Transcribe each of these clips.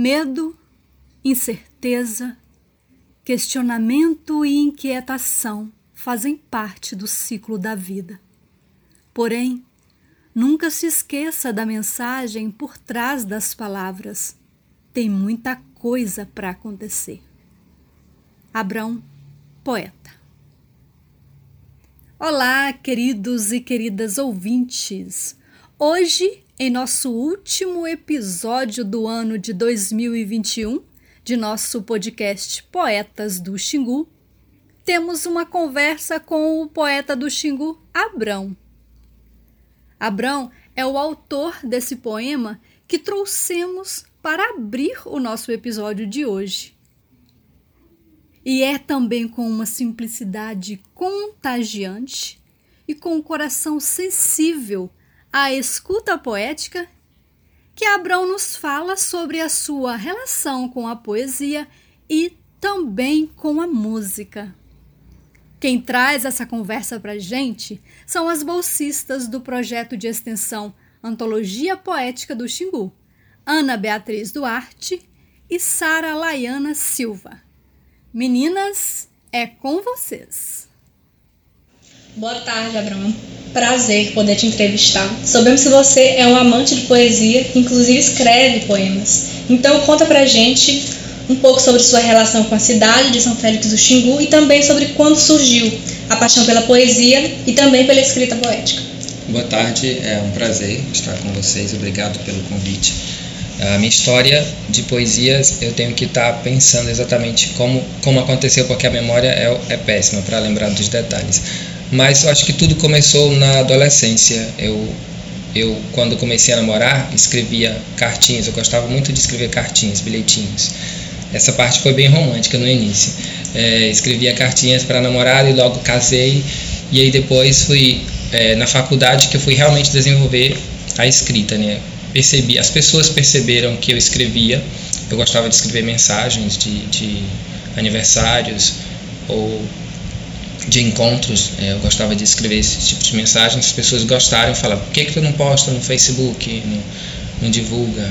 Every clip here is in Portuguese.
Medo, incerteza, questionamento e inquietação fazem parte do ciclo da vida. Porém, nunca se esqueça da mensagem por trás das palavras. Tem muita coisa para acontecer. Abrão, poeta. Olá, queridos e queridas ouvintes. Hoje, em nosso último episódio do ano de 2021, de nosso podcast Poetas do Xingu, temos uma conversa com o poeta do Xingu, Abrão. Abrão é o autor desse poema que trouxemos para abrir o nosso episódio de hoje. E é também com uma simplicidade contagiante e com um coração sensível à escuta poética que Abrão nos fala sobre a sua relação com a poesia e também com a música. Quem traz essa conversa para gente são as bolsistas do projeto de extensão Antologia Poética do Xingu, Ana Beatriz Duarte e Sara Laiana Silva. Meninas, é com vocês. Boa tarde, Abraão. Prazer poder te entrevistar. Sabemos que você é um amante de poesia, que inclusive escreve poemas. Então conta pra gente um pouco sobre sua relação com a cidade de São Félix do Xingu e também sobre quando surgiu a paixão pela poesia e também pela escrita poética. Boa tarde, é um prazer estar com vocês. Obrigado pelo convite. A minha história de poesias eu tenho que estar pensando exatamente como, como aconteceu, porque a memória é, é péssima para lembrar dos detalhes. Mas eu acho que tudo começou na adolescência. Eu, eu quando comecei a namorar, escrevia cartinhas. Eu gostava muito de escrever cartinhas, bilhetinhos. Essa parte foi bem romântica no início. É, escrevia cartinhas para namorada e logo casei. E aí depois fui é, na faculdade que eu fui realmente desenvolver a escrita, né? Percebi, as pessoas perceberam que eu escrevia. Eu gostava de escrever mensagens de, de aniversários ou de encontros, é, eu gostava de escrever esse tipo de mensagem, as pessoas gostaram, falavam, por que, que tu não posta no Facebook, não, não divulga?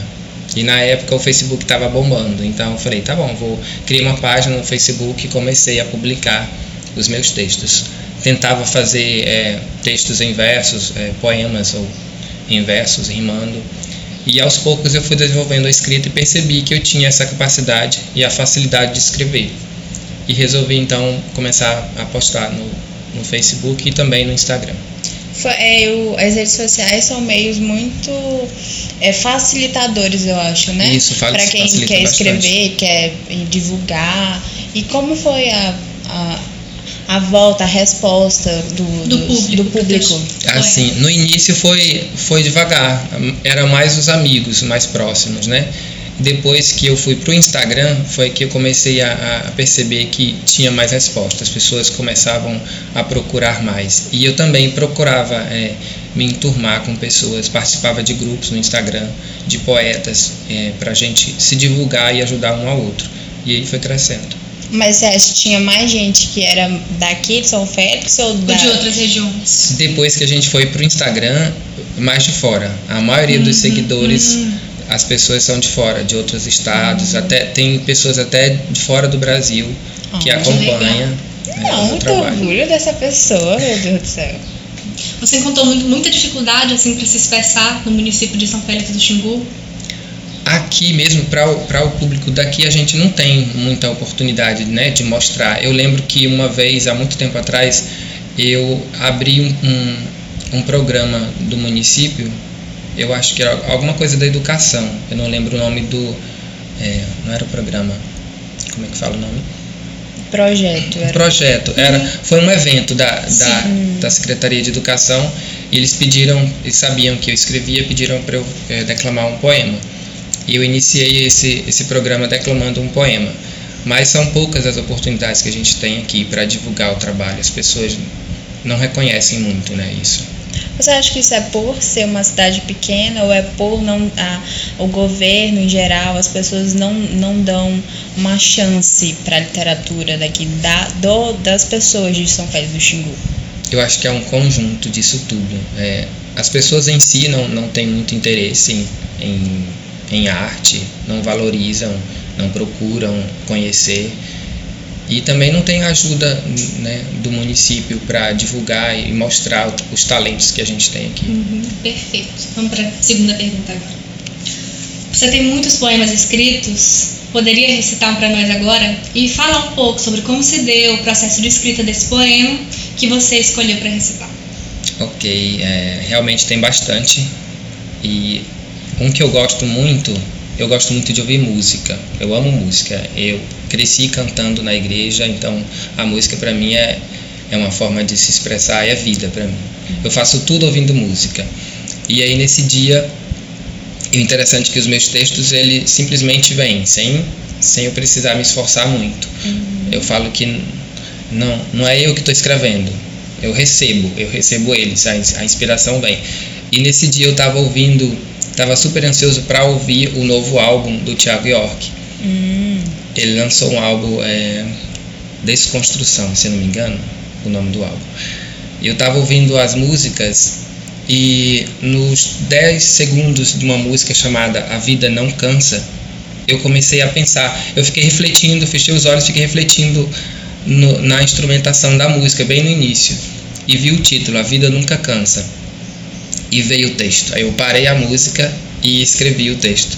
E na época o Facebook estava bombando, então eu falei, tá bom, vou criar uma página no Facebook e comecei a publicar os meus textos. Tentava fazer é, textos em versos, é, poemas ou em versos, rimando. E aos poucos eu fui desenvolvendo a escrita e percebi que eu tinha essa capacidade e a facilidade de escrever e resolvi então começar a postar no, no Facebook e também no Instagram. É, o, as redes sociais são meios muito é, facilitadores, eu acho, né? Isso, Para quem quer escrever, quer divulgar. E como foi a, a, a volta, a resposta do, do, do público? Do público? Assim, no início foi, foi devagar, era mais os amigos mais próximos, né? Depois que eu fui para o Instagram foi que eu comecei a, a, perceber que tinha mais respostas, as pessoas começavam a procurar mais e eu também procurava é, me enturmar com pessoas, participava de grupos no Instagram de poetas é, para a gente se divulgar e ajudar um ao outro e aí foi crescendo. Mas você acha que tinha mais gente que era daqui de São Félix ou, da... ou de outras regiões? Depois que a gente foi para o Instagram, mais de fora. A maioria dos uhum, seguidores uhum as pessoas são de fora, de outros estados, uhum. até tem pessoas até de fora do Brasil que oh, acompanham. Que é, Não, muito orgulho dessa pessoa, meu Deus do céu. Você encontrou muita dificuldade assim para se expressar no município de São Félix do Xingu? Aqui mesmo, para o, o público daqui, a gente não tem muita oportunidade né, de mostrar. Eu lembro que uma vez, há muito tempo atrás, eu abri um, um, um programa do município eu acho que era alguma coisa da educação. Eu não lembro o nome do. É, não era o programa. Como é que fala o nome? Projeto. Era. Projeto. Era, foi um evento da, da, da Secretaria de Educação e eles pediram, eles sabiam que eu escrevia, pediram para eu é, declamar um poema. E eu iniciei esse, esse programa declamando um poema. Mas são poucas as oportunidades que a gente tem aqui para divulgar o trabalho. As pessoas não reconhecem muito né, isso. Você acha que isso é por ser uma cidade pequena ou é por não a, o governo em geral, as pessoas não, não dão uma chance para a literatura daqui da, do, das pessoas de São Félix do Xingu? Eu acho que é um conjunto disso tudo. É, as pessoas em si não, não têm muito interesse em, em em arte, não valorizam, não procuram conhecer e também não tem ajuda né, do município para divulgar e mostrar os talentos que a gente tem aqui. Uhum, perfeito. Vamos para a segunda pergunta agora. Você tem muitos poemas escritos, poderia recitar um para nós agora e falar um pouco sobre como se deu o processo de escrita desse poema que você escolheu para recitar? Ok, é, realmente tem bastante e um que eu gosto muito eu gosto muito de ouvir música. Eu amo música. Eu cresci cantando na igreja, então a música para mim é, é uma forma de se expressar, é vida para mim. Eu faço tudo ouvindo música. E aí nesse dia, o interessante é que os meus textos ele simplesmente vêm, sem sem eu precisar me esforçar muito. Uhum. Eu falo que não, não é eu que estou escrevendo. Eu recebo, eu recebo eles, a, a inspiração vem. E nesse dia eu estava ouvindo estava super ansioso para ouvir o novo álbum do Thiago York. Hum. Ele lançou um álbum é, Desconstrução, se não me engano, o nome do álbum. Eu estava ouvindo as músicas e nos 10 segundos de uma música chamada A Vida Não Cansa, eu comecei a pensar. Eu fiquei refletindo, fechei os olhos, fiquei refletindo no, na instrumentação da música, bem no início. E vi o título, A Vida Nunca Cansa e veio o texto. Aí eu parei a música e escrevi o texto.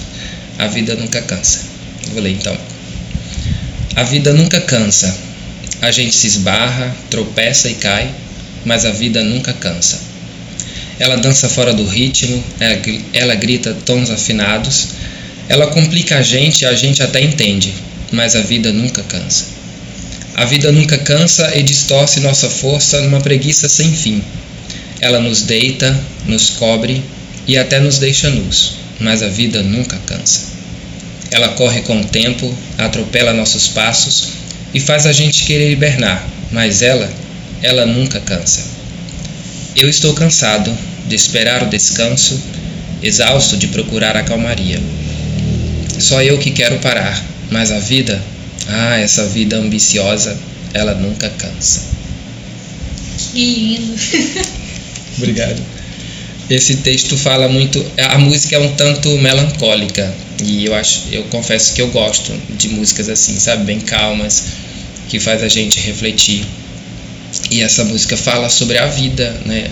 A vida nunca cansa. vou ler então. A vida nunca cansa. A gente se esbarra, tropeça e cai, mas a vida nunca cansa. Ela dança fora do ritmo, ela grita tons afinados, ela complica a gente e a gente até entende, mas a vida nunca cansa. A vida nunca cansa e distorce nossa força numa preguiça sem fim ela nos deita, nos cobre e até nos deixa nus, mas a vida nunca cansa. Ela corre com o tempo, atropela nossos passos e faz a gente querer hibernar, mas ela, ela nunca cansa. Eu estou cansado de esperar o descanso, exausto de procurar a calmaria. Só eu que quero parar, mas a vida, ah, essa vida ambiciosa, ela nunca cansa. Que lindo! Obrigado. Esse texto fala muito. A música é um tanto melancólica e eu acho, eu confesso que eu gosto de músicas assim, sabe, bem calmas, que faz a gente refletir. E essa música fala sobre a vida, né?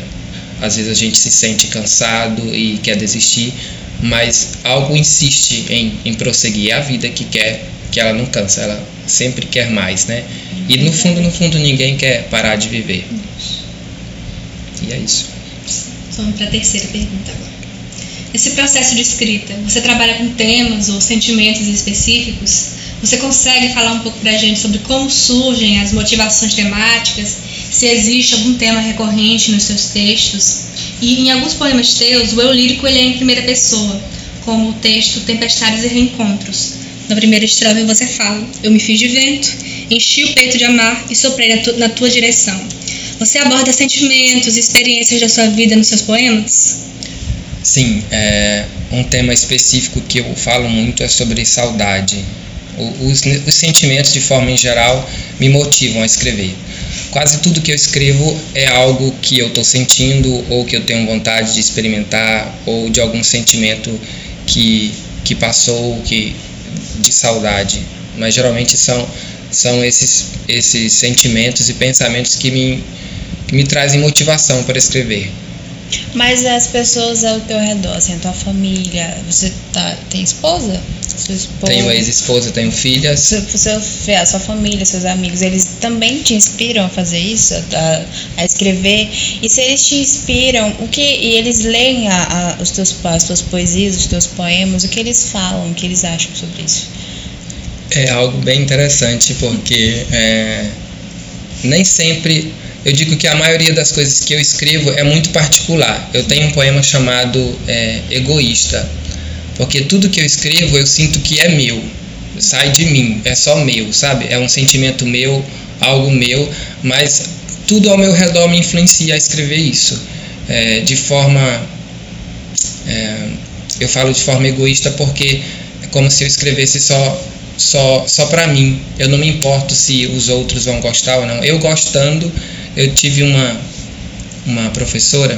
Às vezes a gente se sente cansado e quer desistir, mas algo insiste em, em prosseguir. É a vida que quer, que ela não cansa, ela sempre quer mais, né? E no fundo, no fundo, ninguém quer parar de viver. E é isso. Vamos para a terceira pergunta agora. Nesse processo de escrita, você trabalha com temas ou sentimentos específicos? Você consegue falar um pouco para a gente sobre como surgem as motivações temáticas? Se existe algum tema recorrente nos seus textos? E em alguns poemas teus, o eu lírico ele é em primeira pessoa, como o texto Tempestades e Reencontros. Na primeira estrofe você fala: Eu me fiz de vento, enchi o peito de amar e soprei na, tu, na tua direção. Você aborda sentimentos, experiências da sua vida nos seus poemas? Sim, é, um tema específico que eu falo muito é sobre saudade. Os, os sentimentos, de forma em geral, me motivam a escrever. Quase tudo que eu escrevo é algo que eu estou sentindo ou que eu tenho vontade de experimentar ou de algum sentimento que, que passou que, de saudade. Mas geralmente são, são esses, esses sentimentos e pensamentos que me, me trazem motivação para escrever. Mas as pessoas ao teu redor, assim, a tua família, você tá, tem esposa? esposa? Tenho ex-esposa, tenho filhas. Seu, seu, a sua família, seus amigos, eles também te inspiram a fazer isso, a, a escrever? E se eles te inspiram, o que e eles leem a, a, os teus, as tuas poesias, os teus poemas, o que eles falam, o que eles acham sobre isso? É algo bem interessante, porque é, nem sempre eu digo que a maioria das coisas que eu escrevo é muito particular. Eu tenho um poema chamado é, Egoísta, porque tudo que eu escrevo eu sinto que é meu, sai de mim, é só meu, sabe? É um sentimento meu, algo meu, mas tudo ao meu redor me influencia a escrever isso. É, de forma. É, eu falo de forma egoísta porque é como se eu escrevesse só só só para mim. Eu não me importo se os outros vão gostar ou não. Eu gostando, eu tive uma, uma professora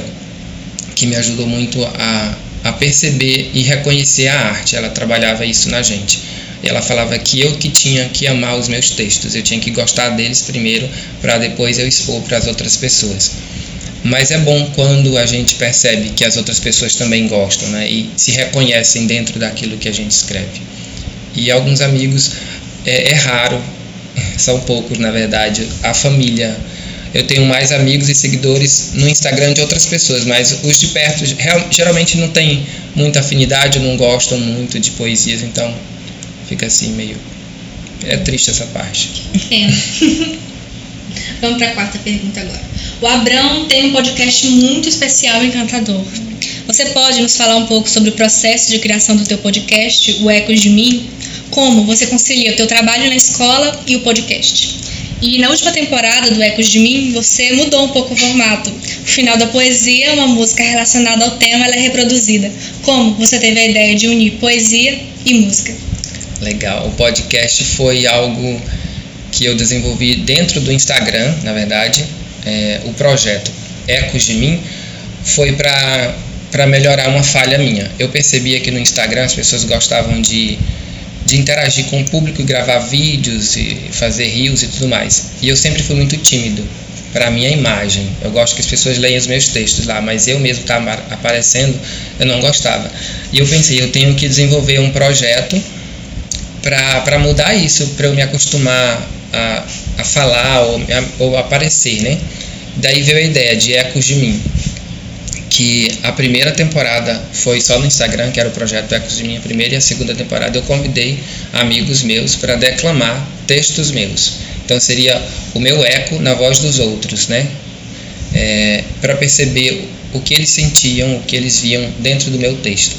que me ajudou muito a, a perceber e reconhecer a arte. Ela trabalhava isso na gente. Ela falava que eu que tinha que amar os meus textos, eu tinha que gostar deles primeiro para depois eu expor para as outras pessoas. Mas é bom quando a gente percebe que as outras pessoas também gostam né, e se reconhecem dentro daquilo que a gente escreve. E alguns amigos, é, é raro, são poucos na verdade, a família. Eu tenho mais amigos e seguidores no Instagram de outras pessoas, mas os de perto geralmente não tem muita afinidade, não gostam muito de poesias, então fica assim meio. É triste essa parte. Entendo. Vamos para a quarta pergunta agora. O Abrão tem um podcast muito especial e encantador. Você pode nos falar um pouco sobre o processo de criação do teu podcast, o Ecos de Mim? Como você concilia o teu trabalho na escola e o podcast? E na última temporada do Ecos de Mim, você mudou um pouco o formato. O final da poesia, uma música relacionada ao tema, ela é reproduzida. Como você teve a ideia de unir poesia e música? Legal. O podcast foi algo que eu desenvolvi dentro do Instagram, na verdade. É, o projeto Ecos de Mim foi para melhorar uma falha minha. Eu percebia que no Instagram as pessoas gostavam de, de interagir com o público, gravar vídeos e fazer rios e tudo mais. E eu sempre fui muito tímido para a minha imagem. Eu gosto que as pessoas leiam os meus textos lá, mas eu mesmo estar aparecendo, eu não gostava. E eu pensei, eu tenho que desenvolver um projeto para mudar isso, para eu me acostumar a, a falar ou, a, ou aparecer, né? Daí veio a ideia de Ecos de Mim, que a primeira temporada foi só no Instagram, que era o projeto Ecos de Mim, a primeira e a segunda temporada eu convidei amigos meus para declamar textos meus. Então seria o meu eco na voz dos outros, né? É, para perceber o que eles sentiam, o que eles viam dentro do meu texto.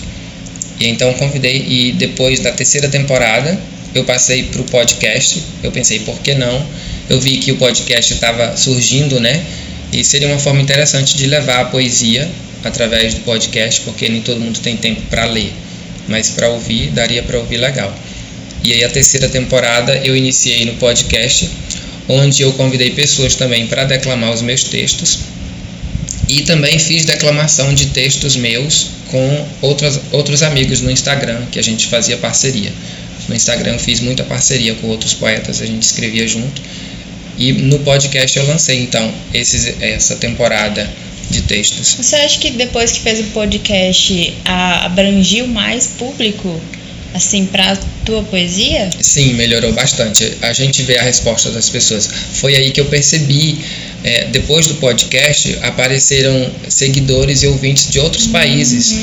E então convidei e depois da terceira temporada eu passei para o podcast. Eu pensei, por que não? Eu vi que o podcast estava surgindo, né? E seria uma forma interessante de levar a poesia através do podcast, porque nem todo mundo tem tempo para ler, mas para ouvir, daria para ouvir legal. E aí a terceira temporada eu iniciei no podcast, onde eu convidei pessoas também para declamar os meus textos. E também fiz declamação de textos meus com outros, outros amigos no Instagram, que a gente fazia parceria. No Instagram fiz muita parceria com outros poetas, a gente escrevia junto. E no podcast eu lancei então esses, essa temporada de textos. Você acha que depois que fez o podcast abrangiu mais público assim para tua poesia? Sim, melhorou bastante. A gente vê a resposta das pessoas. Foi aí que eu percebi é, depois do podcast apareceram seguidores e ouvintes de outros uhum. países.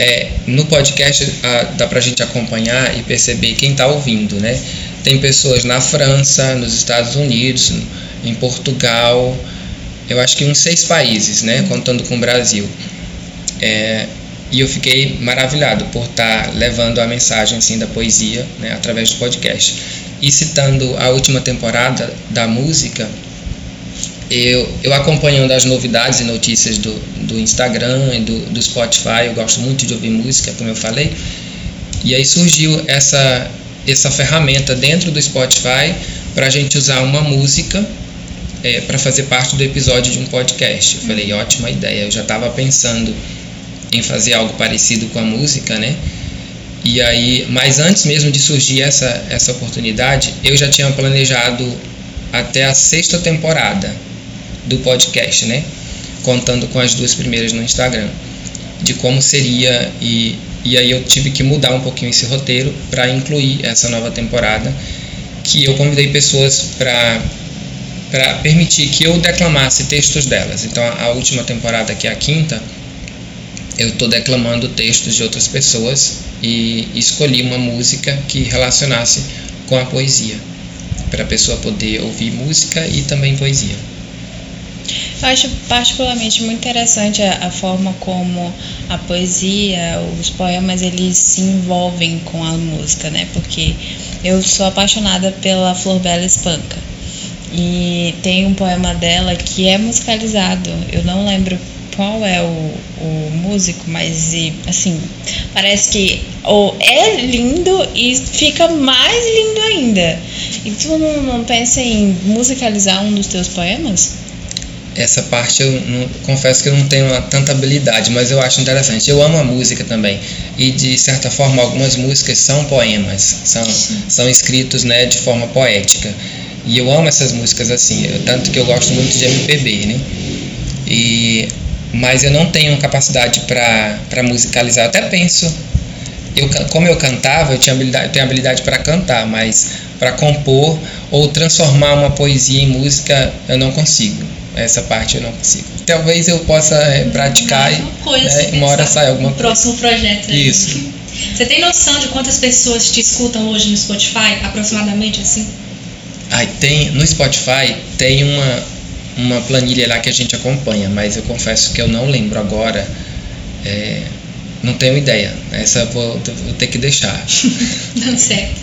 É, no podcast a, dá para a gente acompanhar e perceber quem está ouvindo, né? Tem pessoas na França, nos Estados Unidos, em Portugal, eu acho que uns seis países, né? Contando com o Brasil. É, e eu fiquei maravilhado por estar tá levando a mensagem assim da poesia né, através do podcast. E citando a última temporada da música, eu, eu acompanhando as novidades e notícias do, do Instagram e do, do Spotify, eu gosto muito de ouvir música, como eu falei, e aí surgiu essa, essa ferramenta dentro do Spotify para a gente usar uma música é, para fazer parte do episódio de um podcast. Eu falei, ótima ideia, eu já estava pensando em fazer algo parecido com a música, né? E aí, mas antes mesmo de surgir essa, essa oportunidade, eu já tinha planejado até a sexta temporada do podcast, né? Contando com as duas primeiras no Instagram, de como seria e e aí eu tive que mudar um pouquinho esse roteiro para incluir essa nova temporada, que eu convidei pessoas para para permitir que eu declamasse textos delas. Então a última temporada, que é a quinta, eu estou declamando textos de outras pessoas e escolhi uma música que relacionasse com a poesia, para a pessoa poder ouvir música e também poesia. Eu acho particularmente muito interessante a, a, forma como a poesia, os poemas, eles se envolvem com a música, né? Porque eu sou apaixonada pela Flor Bela Espanca. E tem um poema dela que é musicalizado. Eu não lembro qual é o, o músico, mas assim, parece que ou é lindo e fica mais lindo ainda. E tu não, não pensa em musicalizar um dos teus poemas? Essa parte eu não, confesso que eu não tenho tanta habilidade, mas eu acho interessante. Eu amo a música também e de certa forma algumas músicas são poemas, são, são escritos né, de forma poética e eu amo essas músicas assim, eu, tanto que eu gosto muito de MPB, né? E mas eu não tenho capacidade para musicalizar. Eu até penso, eu, como eu cantava, eu tinha habilidade, tenho habilidade para cantar, mas para compor ou transformar uma poesia em música eu não consigo. Essa parte eu não consigo. Talvez eu possa é, praticar e né, uma hora sai alguma coisa. Próximo projeto. Aí. Isso. Você tem noção de quantas pessoas te escutam hoje no Spotify, aproximadamente assim? Ai, tem no Spotify tem uma uma planilha lá que a gente acompanha, mas eu confesso que eu não lembro agora. É, não tenho ideia. Essa vou, vou ter que deixar. Tá certo.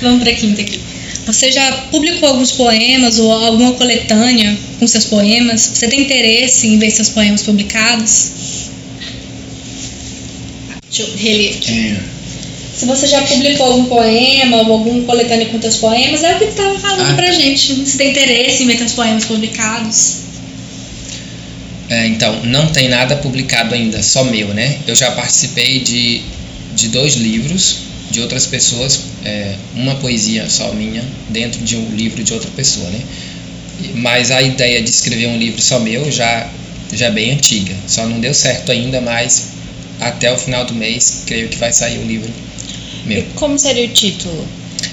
Vamos para a quinta aqui. Você já publicou alguns poemas ou alguma coletânea com seus poemas? Você tem interesse em ver seus poemas publicados? Deixa eu reler aqui. Se você já publicou algum poema ou algum coletânea com seus poemas, é o que estava falando ah. pra gente. Se tem interesse em ver seus poemas publicados. É, então, não tem nada publicado ainda, só meu, né? Eu já participei de, de dois livros de outras pessoas, é, uma poesia só minha, dentro de um livro de outra pessoa, né? Mas a ideia de escrever um livro só meu já, já é bem antiga, só não deu certo ainda, mas até o final do mês creio que vai sair o livro meu. E como seria o título?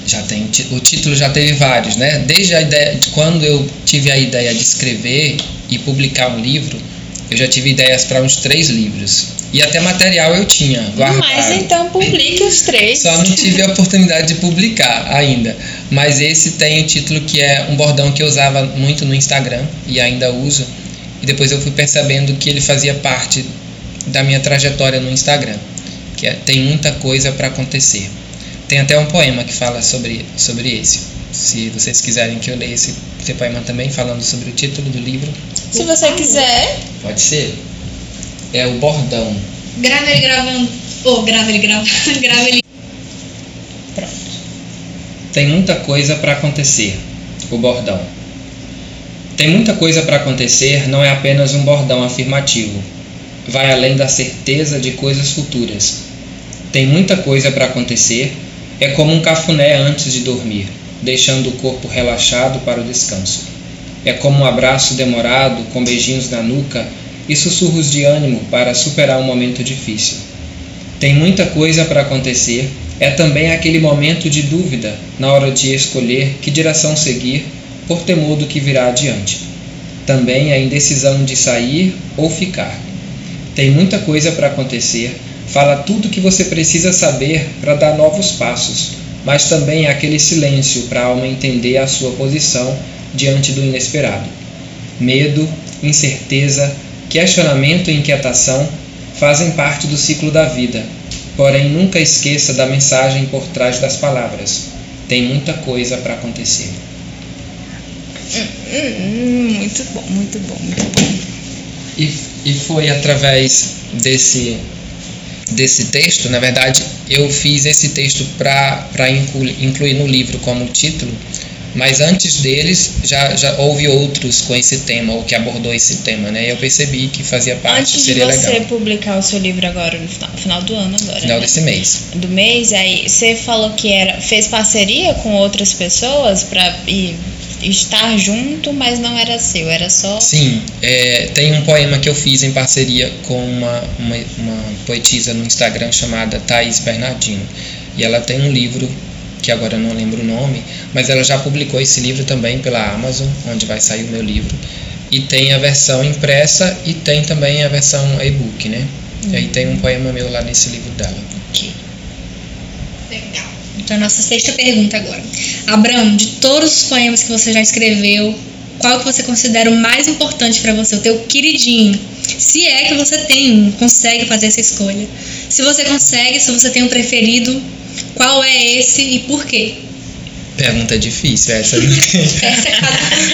Já tem o título já teve vários, né? Desde a ideia de quando eu tive a ideia de escrever e publicar um livro, eu já tive ideias para uns três livros. E até material eu tinha guardado. Mas então publique os três. Só não tive a oportunidade de publicar ainda. Mas esse tem o título que é um bordão que eu usava muito no Instagram e ainda uso. E depois eu fui percebendo que ele fazia parte da minha trajetória no Instagram, que é tem muita coisa para acontecer. Tem até um poema que fala sobre sobre esse. Se vocês quiserem que eu leia esse, esse poema também falando sobre o título do livro. Se você quiser. Pode ser é o bordão. Grava ele gravando. Ou oh, grava ele gravando. grava ele. Pronto. Tem muita coisa para acontecer. O bordão. Tem muita coisa para acontecer não é apenas um bordão afirmativo. Vai além da certeza de coisas futuras. Tem muita coisa para acontecer é como um cafuné antes de dormir, deixando o corpo relaxado para o descanso. É como um abraço demorado, com beijinhos na nuca, e sussurros de ânimo para superar um momento difícil. Tem muita coisa para acontecer, é também aquele momento de dúvida na hora de escolher que direção seguir por temor do que virá adiante. Também a indecisão de sair ou ficar. Tem muita coisa para acontecer, fala tudo o que você precisa saber para dar novos passos, mas também aquele silêncio para a alma entender a sua posição diante do inesperado. Medo, incerteza, Questionamento e inquietação fazem parte do ciclo da vida, porém nunca esqueça da mensagem por trás das palavras. Tem muita coisa para acontecer. muito bom, muito bom, muito bom. E, e foi através desse, desse texto, na verdade, eu fiz esse texto para incluir, incluir no livro como título, mas antes deles já, já houve outros com esse tema ou que abordou esse tema, né? E eu percebi que fazia parte, antes seria legal. Antes de você publicar o seu livro agora no final, final do ano agora. Final né? desse mês. Do mês, aí você falou que era fez parceria com outras pessoas para estar junto, mas não era seu, era só. Sim, é, tem um poema que eu fiz em parceria com uma, uma, uma poetisa no Instagram chamada Thaís Bernardino. E ela tem um livro que agora eu não lembro o nome, mas ela já publicou esse livro também pela Amazon, onde vai sair o meu livro. E tem a versão impressa e tem também a versão e-book, né? Uhum. E aí tem um poema meu lá nesse livro dela. Então, nossa sexta pergunta agora. Abraão, de todos os poemas que você já escreveu, qual que você considera o mais importante para você, o teu queridinho? Se é que você tem, consegue fazer essa escolha. Se você consegue, se você tem um preferido, qual é esse e por quê? Pergunta difícil essa. Não tem,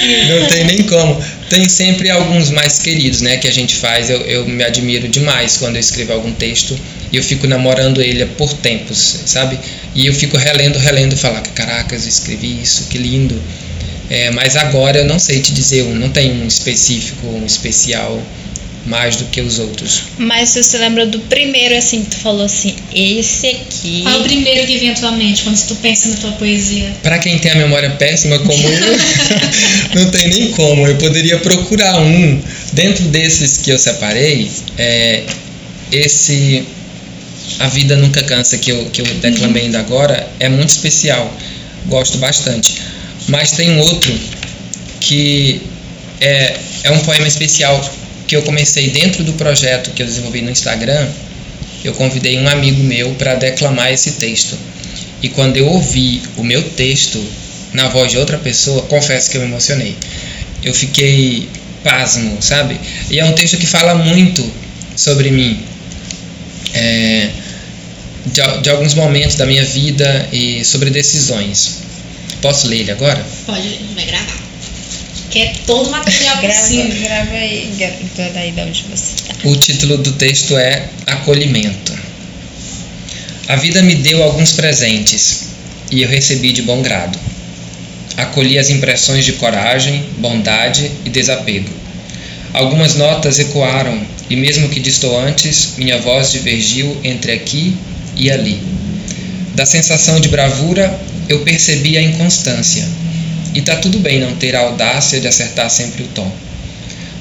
é não tem nem como. Tem sempre alguns mais queridos, né, que a gente faz. Eu, eu me admiro demais quando eu escrevo algum texto e eu fico namorando ele por tempos, sabe? E eu fico relendo, relendo, falar, caracas, eu escrevi isso, que lindo. É, mas agora eu não sei te dizer um, não tem um específico, um especial mais do que os outros. Mas você lembra do primeiro, assim, que tu falou assim, esse aqui. Qual é o primeiro que vem à tua mente quando tu pensa na tua poesia? Para quem tem a memória péssima como eu, não tem nem como. Eu poderia procurar um dentro desses que eu separei. É, esse a vida nunca cansa que eu que eu declamei ainda agora é muito especial. Gosto bastante. Mas tem um outro que é, é um poema especial que eu comecei dentro do projeto que eu desenvolvi no Instagram, eu convidei um amigo meu para declamar esse texto. E quando eu ouvi o meu texto na voz de outra pessoa, confesso que eu me emocionei. Eu fiquei pasmo, sabe? E é um texto que fala muito sobre mim, é, de, de alguns momentos da minha vida e sobre decisões. Posso ler ele agora? Pode, vai gravar que é todo o material grava, possível. Grava aí, grava daí de onde você está. O título do texto é Acolhimento. A vida me deu alguns presentes e eu recebi de bom grado. Acolhi as impressões de coragem, bondade e desapego. Algumas notas ecoaram e, mesmo que distoantes, minha voz divergiu entre aqui e ali. Da sensação de bravura, eu percebi a inconstância e tá tudo bem não ter a audácia de acertar sempre o tom.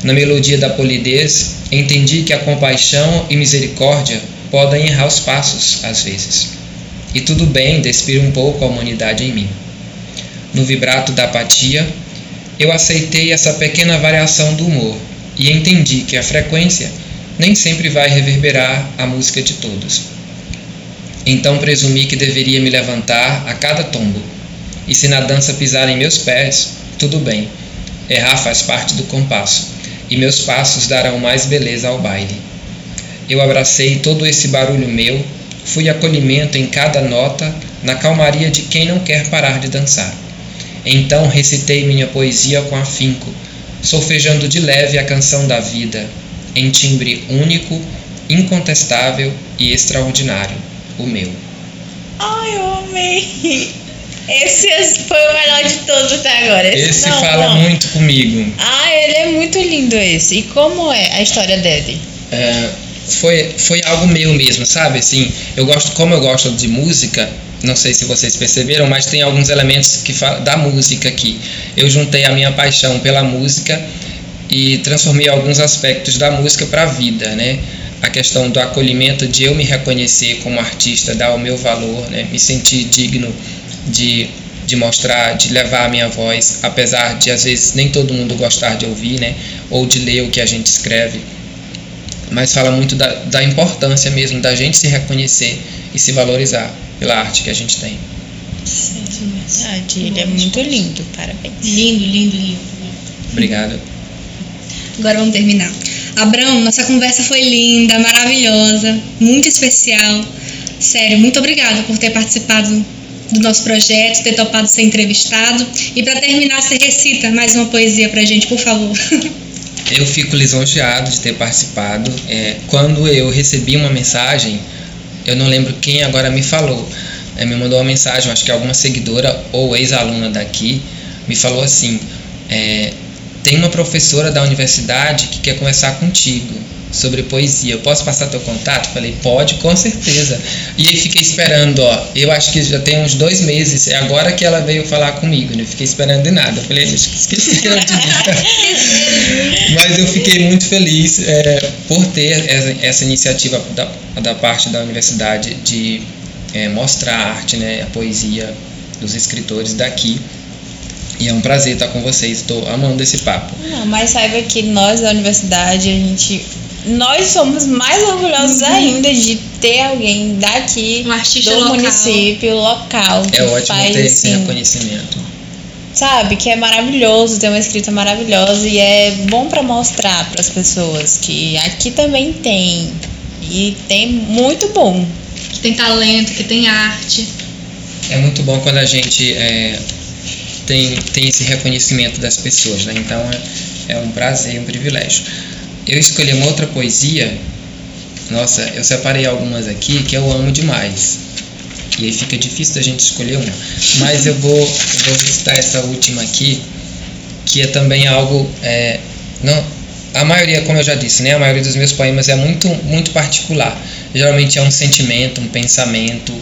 Na melodia da polidez, entendi que a compaixão e misericórdia podem errar os passos, às vezes. E tudo bem despir um pouco a humanidade em mim. No vibrato da apatia, eu aceitei essa pequena variação do humor e entendi que a frequência nem sempre vai reverberar a música de todos. Então presumi que deveria me levantar a cada tombo e se na dança pisarem meus pés, tudo bem. Errar faz parte do compasso, e meus passos darão mais beleza ao baile. Eu abracei todo esse barulho meu, fui acolhimento em cada nota, na calmaria de quem não quer parar de dançar. Então recitei minha poesia com afinco, solfejando de leve a canção da vida, em timbre único, incontestável e extraordinário, o meu. Ai, amei! Esse foi o melhor de todos até agora. Esse, esse não, fala não. muito comigo. Ah, ele é muito lindo esse. E como é a história dele? É, foi, foi algo meu mesmo, sabe? Assim, eu gosto, como eu gosto de música, não sei se vocês perceberam, mas tem alguns elementos que fala, da música aqui. Eu juntei a minha paixão pela música e transformei alguns aspectos da música para a vida, né? A questão do acolhimento, de eu me reconhecer como artista, dar o meu valor, né? Me sentir digno de, de mostrar, de levar a minha voz, apesar de às vezes nem todo mundo gostar de ouvir, né? Ou de ler o que a gente escreve. Mas fala muito da, da importância mesmo da gente se reconhecer e se valorizar pela arte que a gente tem. Verdade, ele é muito lindo, parabéns. Lindo, lindo, lindo. Obrigado. Agora vamos terminar. Abraão, nossa conversa foi linda, maravilhosa, muito especial. Sério, muito obrigada por ter participado do nosso projeto, ter topado ser entrevistado. E para terminar, você recita mais uma poesia para a gente, por favor. Eu fico lisonjeado de ter participado. É, quando eu recebi uma mensagem, eu não lembro quem agora me falou, é, me mandou uma mensagem, acho que alguma seguidora ou ex-aluna daqui, me falou assim: é, tem uma professora da universidade que quer conversar contigo sobre poesia. Eu posso passar teu contato? Falei, pode, com certeza. E aí fiquei esperando, ó. Eu acho que já tem uns dois meses. É agora que ela veio falar comigo, né? Fiquei esperando de nada. Eu falei, esqueci que era de Mas eu fiquei muito feliz é, por ter essa, essa iniciativa da, da, parte da universidade de é, mostrar a arte, né? A poesia dos escritores daqui. E é um prazer estar com vocês. Estou amando esse papo. Não, mas saiba que nós da universidade, a gente nós somos mais orgulhosos uhum. ainda de ter alguém daqui um do local. município local que é ótimo faz ter assim, esse reconhecimento sabe que é maravilhoso ter uma escrita maravilhosa e é bom para mostrar para as pessoas que aqui também tem e tem muito bom que tem talento que tem arte é muito bom quando a gente é, tem tem esse reconhecimento das pessoas né então é, é um prazer um privilégio eu escolhi uma outra poesia. Nossa, eu separei algumas aqui que eu amo demais. E aí fica difícil da gente escolher uma. Mas eu vou, eu vou recitar essa última aqui, que é também algo é, não a maioria como eu já disse né a maioria dos meus poemas é muito muito particular geralmente é um sentimento um pensamento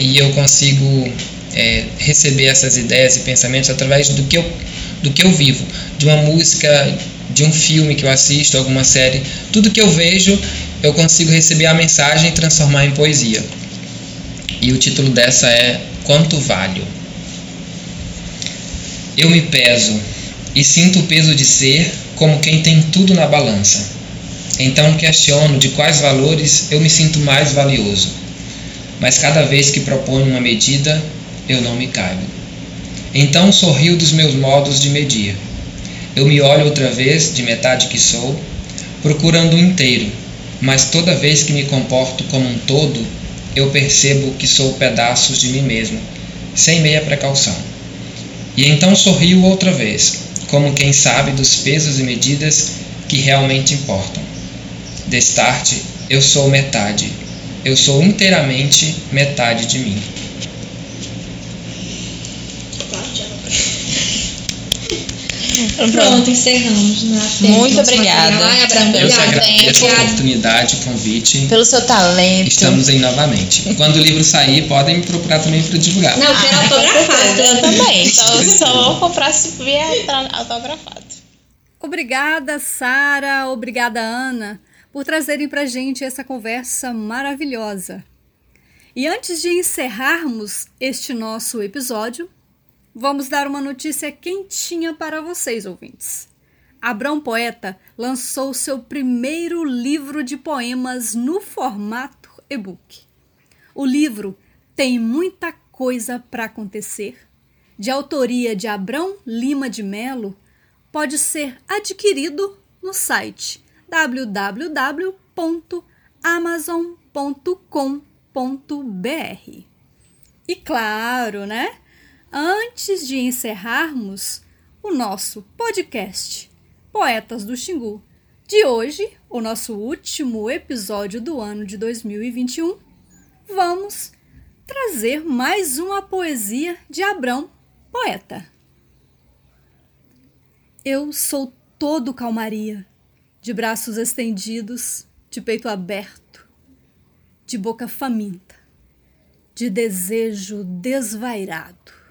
e eu consigo é, receber essas ideias e pensamentos através do que eu do que eu vivo de uma música de um filme que eu assisto alguma série tudo que eu vejo eu consigo receber a mensagem e transformar em poesia e o título dessa é quanto valho eu me peso e sinto o peso de ser como quem tem tudo na balança. Então questiono de quais valores eu me sinto mais valioso. Mas cada vez que proponho uma medida, eu não me caibo. Então sorrio dos meus modos de medir. Eu me olho outra vez, de metade que sou, procurando o inteiro, mas toda vez que me comporto como um todo, eu percebo que sou pedaços de mim mesmo, sem meia precaução. E então sorrio outra vez, como quem sabe dos pesos e medidas que realmente importam. Destarte, eu sou metade. Eu sou inteiramente metade de mim. Pronto, encerramos. Muito obrigada. Eu que agradeço a oportunidade, o convite. Pelo seu talento. Estamos aí novamente. Quando o livro sair, podem me procurar também para divulgar. Não, eu quero autografado. Eu também. Só, só vou comprar se vier autografado. Obrigada, Sara. Obrigada, Ana, por trazerem para gente essa conversa maravilhosa. E antes de encerrarmos este nosso episódio, vamos dar uma notícia quentinha para vocês, ouvintes. Abrão Poeta lançou seu primeiro livro de poemas no formato e-book. O livro tem muita coisa para acontecer. De autoria de Abrão Lima de Melo, pode ser adquirido no site www.amazon.com.br. E claro, né? Antes de encerrarmos o nosso podcast Poetas do Xingu de hoje, o nosso último episódio do ano de 2021, vamos trazer mais uma poesia de Abrão, poeta. Eu sou todo calmaria, de braços estendidos, de peito aberto, de boca faminta, de desejo desvairado.